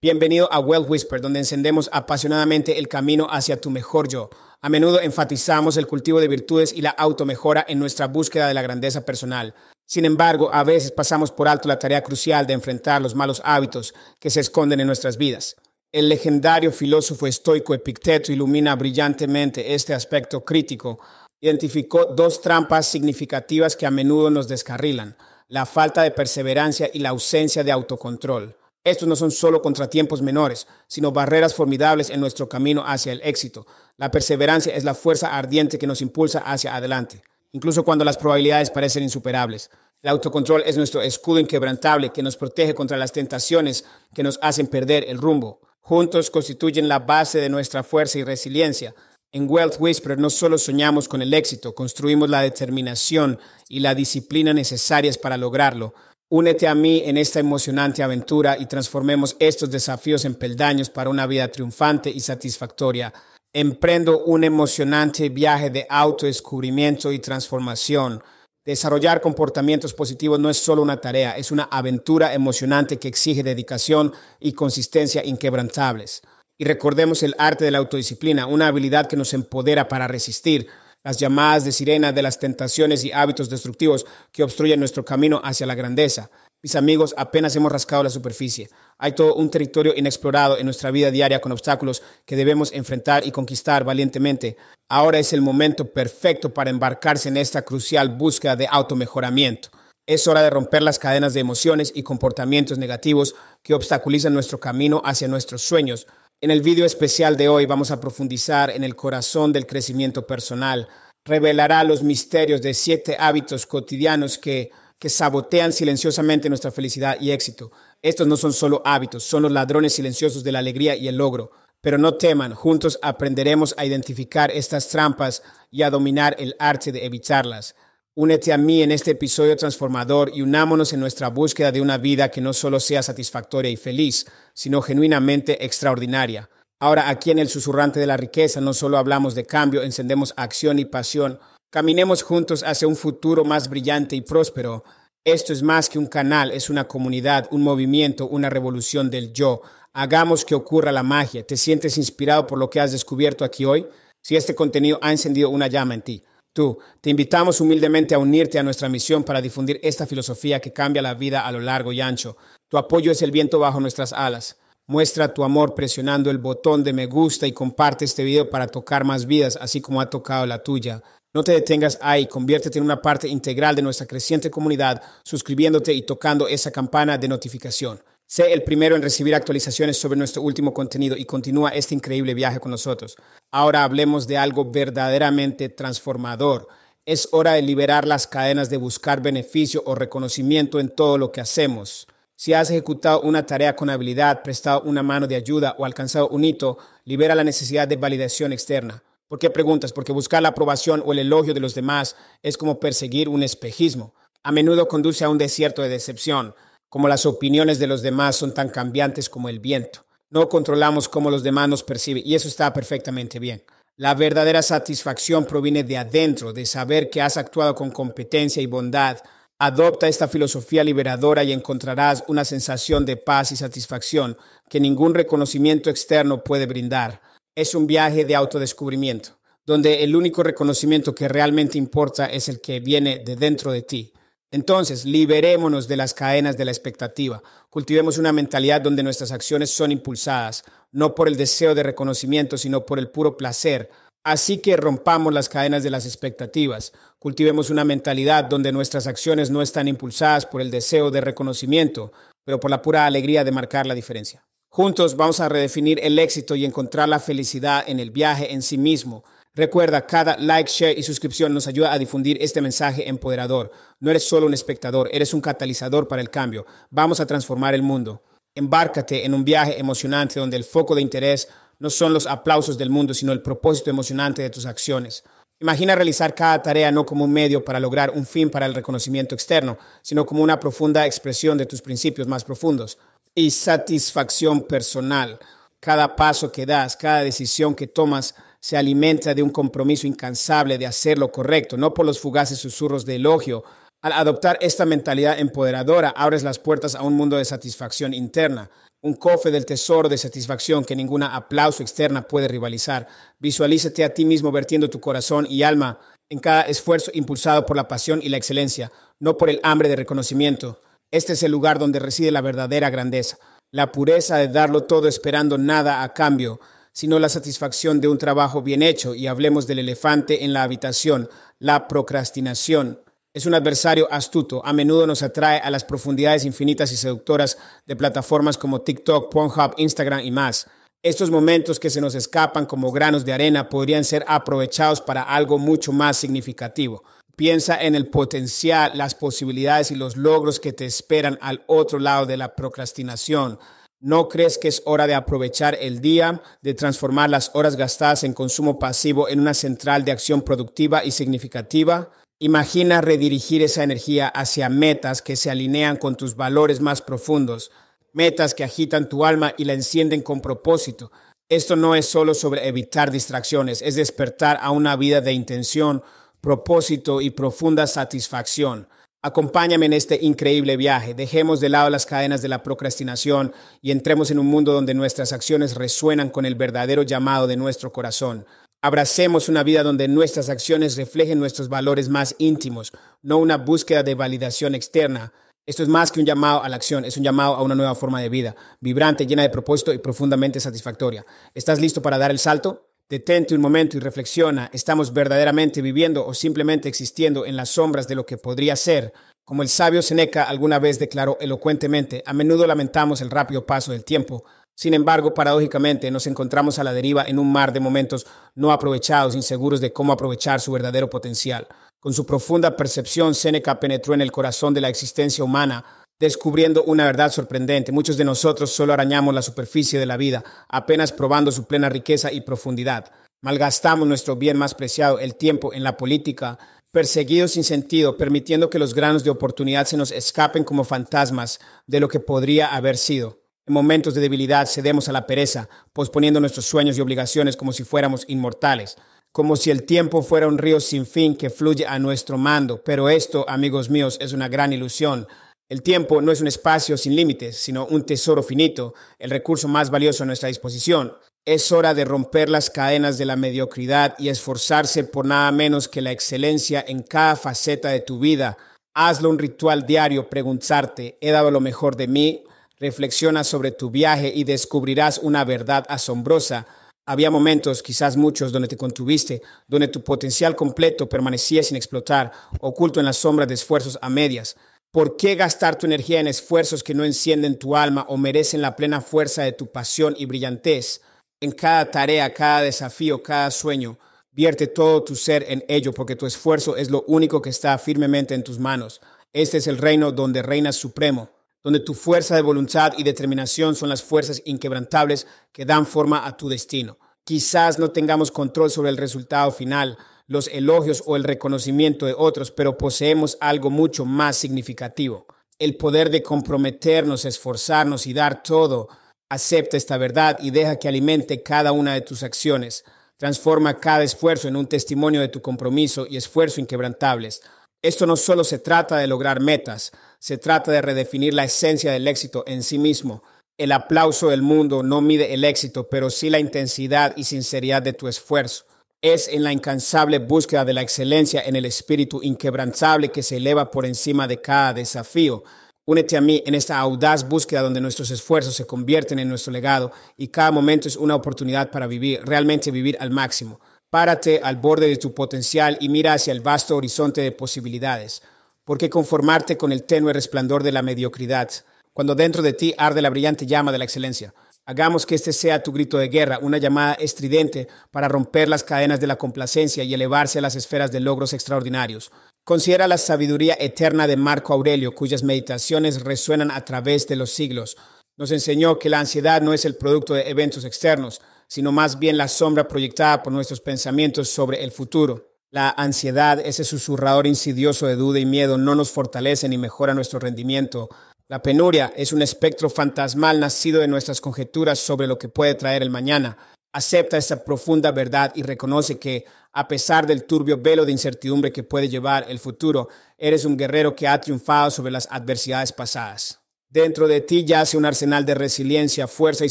Bienvenido a Wealth Whisper, donde encendemos apasionadamente el camino hacia tu mejor yo. A menudo enfatizamos el cultivo de virtudes y la automejora en nuestra búsqueda de la grandeza personal. Sin embargo, a veces pasamos por alto la tarea crucial de enfrentar los malos hábitos que se esconden en nuestras vidas. El legendario filósofo estoico Epicteto ilumina brillantemente este aspecto crítico. Identificó dos trampas significativas que a menudo nos descarrilan, la falta de perseverancia y la ausencia de autocontrol. Estos no son solo contratiempos menores, sino barreras formidables en nuestro camino hacia el éxito. La perseverancia es la fuerza ardiente que nos impulsa hacia adelante, incluso cuando las probabilidades parecen insuperables. El autocontrol es nuestro escudo inquebrantable que nos protege contra las tentaciones que nos hacen perder el rumbo. Juntos constituyen la base de nuestra fuerza y resiliencia. En Wealth Whisperer no solo soñamos con el éxito, construimos la determinación y la disciplina necesarias para lograrlo. Únete a mí en esta emocionante aventura y transformemos estos desafíos en peldaños para una vida triunfante y satisfactoria. Emprendo un emocionante viaje de autodescubrimiento y transformación. Desarrollar comportamientos positivos no es solo una tarea, es una aventura emocionante que exige dedicación y consistencia inquebrantables. Y recordemos el arte de la autodisciplina, una habilidad que nos empodera para resistir las llamadas de sirena de las tentaciones y hábitos destructivos que obstruyen nuestro camino hacia la grandeza. Mis amigos, apenas hemos rascado la superficie. Hay todo un territorio inexplorado en nuestra vida diaria con obstáculos que debemos enfrentar y conquistar valientemente. Ahora es el momento perfecto para embarcarse en esta crucial búsqueda de automejoramiento. Es hora de romper las cadenas de emociones y comportamientos negativos que obstaculizan nuestro camino hacia nuestros sueños. En el video especial de hoy vamos a profundizar en el corazón del crecimiento personal. Revelará los misterios de siete hábitos cotidianos que que sabotean silenciosamente nuestra felicidad y éxito. Estos no son solo hábitos, son los ladrones silenciosos de la alegría y el logro. Pero no teman, juntos aprenderemos a identificar estas trampas y a dominar el arte de evitarlas. Únete a mí en este episodio transformador y unámonos en nuestra búsqueda de una vida que no solo sea satisfactoria y feliz, sino genuinamente extraordinaria. Ahora aquí en el susurrante de la riqueza no solo hablamos de cambio, encendemos acción y pasión Caminemos juntos hacia un futuro más brillante y próspero. Esto es más que un canal, es una comunidad, un movimiento, una revolución del yo. Hagamos que ocurra la magia. ¿Te sientes inspirado por lo que has descubierto aquí hoy? Si este contenido ha encendido una llama en ti. Tú, te invitamos humildemente a unirte a nuestra misión para difundir esta filosofía que cambia la vida a lo largo y ancho. Tu apoyo es el viento bajo nuestras alas. Muestra tu amor presionando el botón de me gusta y comparte este video para tocar más vidas, así como ha tocado la tuya. No te detengas ahí, conviértete en una parte integral de nuestra creciente comunidad suscribiéndote y tocando esa campana de notificación. Sé el primero en recibir actualizaciones sobre nuestro último contenido y continúa este increíble viaje con nosotros. Ahora hablemos de algo verdaderamente transformador. Es hora de liberar las cadenas de buscar beneficio o reconocimiento en todo lo que hacemos. Si has ejecutado una tarea con habilidad, prestado una mano de ayuda o alcanzado un hito, libera la necesidad de validación externa. ¿Por qué preguntas? Porque buscar la aprobación o el elogio de los demás es como perseguir un espejismo. A menudo conduce a un desierto de decepción, como las opiniones de los demás son tan cambiantes como el viento. No controlamos cómo los demás nos perciben y eso está perfectamente bien. La verdadera satisfacción proviene de adentro, de saber que has actuado con competencia y bondad. Adopta esta filosofía liberadora y encontrarás una sensación de paz y satisfacción que ningún reconocimiento externo puede brindar es un viaje de autodescubrimiento, donde el único reconocimiento que realmente importa es el que viene de dentro de ti. Entonces, liberémonos de las cadenas de la expectativa. Cultivemos una mentalidad donde nuestras acciones son impulsadas, no por el deseo de reconocimiento, sino por el puro placer. Así que rompamos las cadenas de las expectativas. Cultivemos una mentalidad donde nuestras acciones no están impulsadas por el deseo de reconocimiento, pero por la pura alegría de marcar la diferencia. Juntos vamos a redefinir el éxito y encontrar la felicidad en el viaje en sí mismo. Recuerda, cada like, share y suscripción nos ayuda a difundir este mensaje empoderador. No eres solo un espectador, eres un catalizador para el cambio. Vamos a transformar el mundo. Embárcate en un viaje emocionante donde el foco de interés no son los aplausos del mundo, sino el propósito emocionante de tus acciones. Imagina realizar cada tarea no como un medio para lograr un fin para el reconocimiento externo, sino como una profunda expresión de tus principios más profundos y satisfacción personal. Cada paso que das, cada decisión que tomas, se alimenta de un compromiso incansable de hacer lo correcto, no por los fugaces susurros de elogio. Al adoptar esta mentalidad empoderadora, abres las puertas a un mundo de satisfacción interna. un cofre del tesoro de satisfacción que ninguna aplauso externa puede rivalizar. Visualízate a ti mismo vertiendo tu corazón y alma en cada esfuerzo impulsado por la pasión y la excelencia, no por el hambre de reconocimiento. Este es el lugar donde reside la verdadera grandeza, la pureza de darlo todo esperando nada a cambio, sino la satisfacción de un trabajo bien hecho. Y hablemos del elefante en la habitación, la procrastinación. Es un adversario astuto, a menudo nos atrae a las profundidades infinitas y seductoras de plataformas como TikTok, Pornhub, Instagram y más. Estos momentos que se nos escapan como granos de arena podrían ser aprovechados para algo mucho más significativo. Piensa en el potencial, las posibilidades y los logros que te esperan al otro lado de la procrastinación. ¿No crees que es hora de aprovechar el día, de transformar las horas gastadas en consumo pasivo en una central de acción productiva y significativa? Imagina redirigir esa energía hacia metas que se alinean con tus valores más profundos, metas que agitan tu alma y la encienden con propósito. Esto no es solo sobre evitar distracciones, es despertar a una vida de intención, propósito y profunda satisfacción. Acompáñame en este increíble viaje. Dejemos de lado las cadenas de la procrastinación y entremos en un mundo donde nuestras acciones resuenan con el verdadero llamado de nuestro corazón. Abracemos una vida donde nuestras acciones reflejen nuestros valores más íntimos, no una búsqueda de validación externa. Esto es más que un llamado a la acción, es un llamado a una nueva forma de vida, vibrante, llena de propósito y profundamente satisfactoria. ¿Estás listo para dar el salto? Detente un momento y reflexiona, ¿estamos verdaderamente viviendo o simplemente existiendo en las sombras de lo que podría ser? Como el sabio Seneca alguna vez declaró elocuentemente, a menudo lamentamos el rápido paso del tiempo. Sin embargo, paradójicamente, nos encontramos a la deriva en un mar de momentos no aprovechados, inseguros de cómo aprovechar su verdadero potencial. Con su profunda percepción, Seneca penetró en el corazón de la existencia humana, descubriendo una verdad sorprendente. Muchos de nosotros solo arañamos la superficie de la vida, apenas probando su plena riqueza y profundidad. Malgastamos nuestro bien más preciado, el tiempo, en la política, perseguidos sin sentido, permitiendo que los granos de oportunidad se nos escapen como fantasmas de lo que podría haber sido. En momentos de debilidad cedemos a la pereza, posponiendo nuestros sueños y obligaciones como si fuéramos inmortales, como si el tiempo fuera un río sin fin que fluye a nuestro mando. Pero esto, amigos míos, es una gran ilusión. El tiempo no es un espacio sin límites, sino un tesoro finito, el recurso más valioso a nuestra disposición. Es hora de romper las cadenas de la mediocridad y esforzarse por nada menos que la excelencia en cada faceta de tu vida. Hazlo un ritual diario, preguntarte, ¿he dado lo mejor de mí? Reflexiona sobre tu viaje y descubrirás una verdad asombrosa. Había momentos, quizás muchos, donde te contuviste, donde tu potencial completo permanecía sin explotar, oculto en la sombra de esfuerzos a medias. ¿Por qué gastar tu energía en esfuerzos que no encienden tu alma o merecen la plena fuerza de tu pasión y brillantez? En cada tarea, cada desafío, cada sueño, vierte todo tu ser en ello porque tu esfuerzo es lo único que está firmemente en tus manos. Este es el reino donde reinas supremo, donde tu fuerza de voluntad y determinación son las fuerzas inquebrantables que dan forma a tu destino. Quizás no tengamos control sobre el resultado final, los elogios o el reconocimiento de otros, pero poseemos algo mucho más significativo, el poder de comprometernos, esforzarnos y dar todo. Acepta esta verdad y deja que alimente cada una de tus acciones. Transforma cada esfuerzo en un testimonio de tu compromiso y esfuerzo inquebrantables. Esto no solo se trata de lograr metas, se trata de redefinir la esencia del éxito en sí mismo. El aplauso del mundo no mide el éxito, pero sí la intensidad y sinceridad de tu esfuerzo es en la incansable búsqueda de la excelencia en el espíritu inquebrantable que se eleva por encima de cada desafío. Únete a mí en esta audaz búsqueda donde nuestros esfuerzos se convierten en nuestro legado y cada momento es una oportunidad para vivir, realmente vivir al máximo. Párate al borde de tu potencial y mira hacia el vasto horizonte de posibilidades. ¿Por qué conformarte con el tenue resplandor de la mediocridad, cuando dentro de ti arde la brillante llama de la excelencia? Hagamos que este sea tu grito de guerra, una llamada estridente para romper las cadenas de la complacencia y elevarse a las esferas de logros extraordinarios. Considera la sabiduría eterna de Marco Aurelio, cuyas meditaciones resuenan a través de los siglos. Nos enseñó que la ansiedad no es el producto de eventos externos, sino más bien la sombra proyectada por nuestros pensamientos sobre el futuro. La ansiedad, ese susurrador insidioso de duda y miedo, no nos fortalece ni mejora nuestro rendimiento, la penuria es un espectro fantasmal nacido de nuestras conjeturas sobre lo que puede traer el mañana. Acepta esa profunda verdad y reconoce que, a pesar del turbio velo de incertidumbre que puede llevar el futuro, eres un guerrero que ha triunfado sobre las adversidades pasadas. Dentro de ti yace un arsenal de resiliencia, fuerza y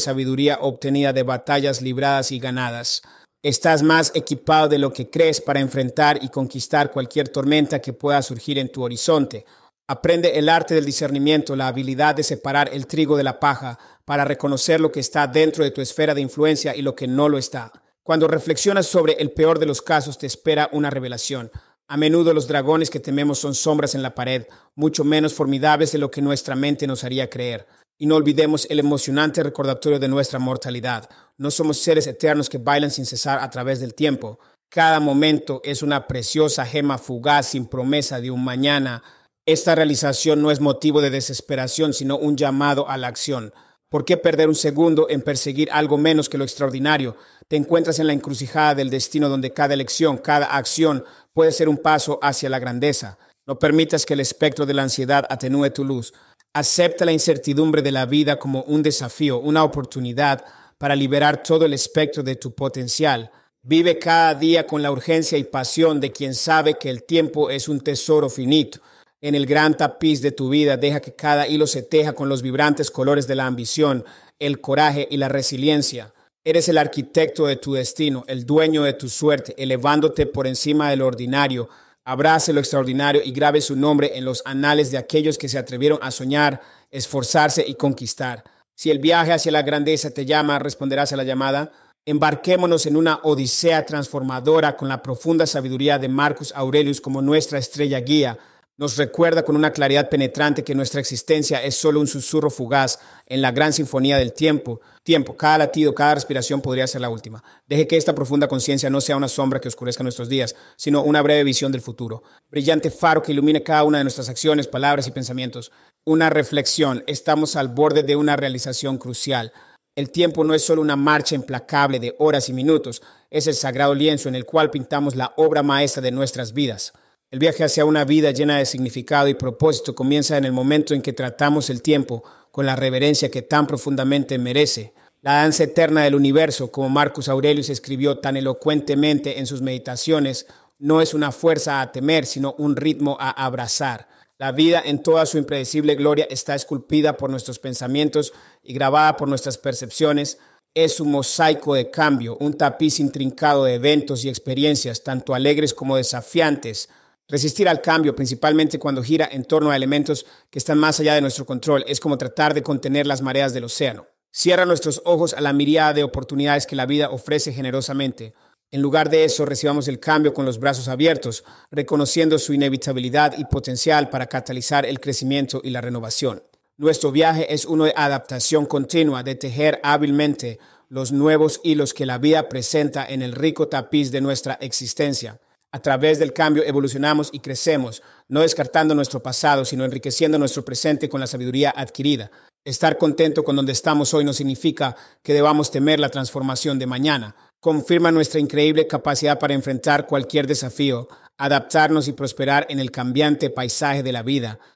sabiduría obtenida de batallas libradas y ganadas. Estás más equipado de lo que crees para enfrentar y conquistar cualquier tormenta que pueda surgir en tu horizonte. Aprende el arte del discernimiento, la habilidad de separar el trigo de la paja para reconocer lo que está dentro de tu esfera de influencia y lo que no lo está. Cuando reflexionas sobre el peor de los casos, te espera una revelación. A menudo los dragones que tememos son sombras en la pared, mucho menos formidables de lo que nuestra mente nos haría creer. Y no olvidemos el emocionante recordatorio de nuestra mortalidad. No somos seres eternos que bailan sin cesar a través del tiempo. Cada momento es una preciosa gema fugaz sin promesa de un mañana esta realización no es motivo de desesperación, sino un llamado a la acción. ¿Por qué perder un segundo en perseguir algo menos que lo extraordinario? Te encuentras en la encrucijada del destino donde cada elección, cada acción puede ser un paso hacia la grandeza. No permitas que el espectro de la ansiedad atenúe tu luz. Acepta la incertidumbre de la vida como un desafío, una oportunidad para liberar todo el espectro de tu potencial. Vive cada día con la urgencia y pasión de quien sabe que el tiempo es un tesoro finito en el gran tapiz de tu vida. Deja que cada hilo se teja con los vibrantes colores de la ambición, el coraje y la resiliencia. Eres el arquitecto de tu destino, el dueño de tu suerte, elevándote por encima de lo ordinario. Abrace lo extraordinario y grabe su nombre en los anales de aquellos que se atrevieron a soñar, esforzarse y conquistar. Si el viaje hacia la grandeza te llama, responderás a la llamada. Embarquémonos en una odisea transformadora con la profunda sabiduría de Marcus Aurelius como nuestra estrella guía nos recuerda con una claridad penetrante que nuestra existencia es solo un susurro fugaz en la gran sinfonía del tiempo. Tiempo, cada latido, cada respiración podría ser la última. Deje que esta profunda conciencia no sea una sombra que oscurezca nuestros días, sino una breve visión del futuro. Brillante faro que ilumine cada una de nuestras acciones, palabras y pensamientos. Una reflexión. Estamos al borde de una realización crucial. El tiempo no es solo una marcha implacable de horas y minutos, es el sagrado lienzo en el cual pintamos la obra maestra de nuestras vidas. El viaje hacia una vida llena de significado y propósito comienza en el momento en que tratamos el tiempo con la reverencia que tan profundamente merece. La danza eterna del universo, como Marcus Aurelius escribió tan elocuentemente en sus meditaciones, no es una fuerza a temer, sino un ritmo a abrazar. La vida en toda su impredecible gloria está esculpida por nuestros pensamientos y grabada por nuestras percepciones. Es un mosaico de cambio, un tapiz intrincado de eventos y experiencias, tanto alegres como desafiantes, Resistir al cambio, principalmente cuando gira en torno a elementos que están más allá de nuestro control, es como tratar de contener las mareas del océano. Cierra nuestros ojos a la mirada de oportunidades que la vida ofrece generosamente. En lugar de eso, recibamos el cambio con los brazos abiertos, reconociendo su inevitabilidad y potencial para catalizar el crecimiento y la renovación. Nuestro viaje es uno de adaptación continua, de tejer hábilmente los nuevos hilos que la vida presenta en el rico tapiz de nuestra existencia. A través del cambio evolucionamos y crecemos, no descartando nuestro pasado, sino enriqueciendo nuestro presente con la sabiduría adquirida. Estar contento con donde estamos hoy no significa que debamos temer la transformación de mañana. Confirma nuestra increíble capacidad para enfrentar cualquier desafío, adaptarnos y prosperar en el cambiante paisaje de la vida.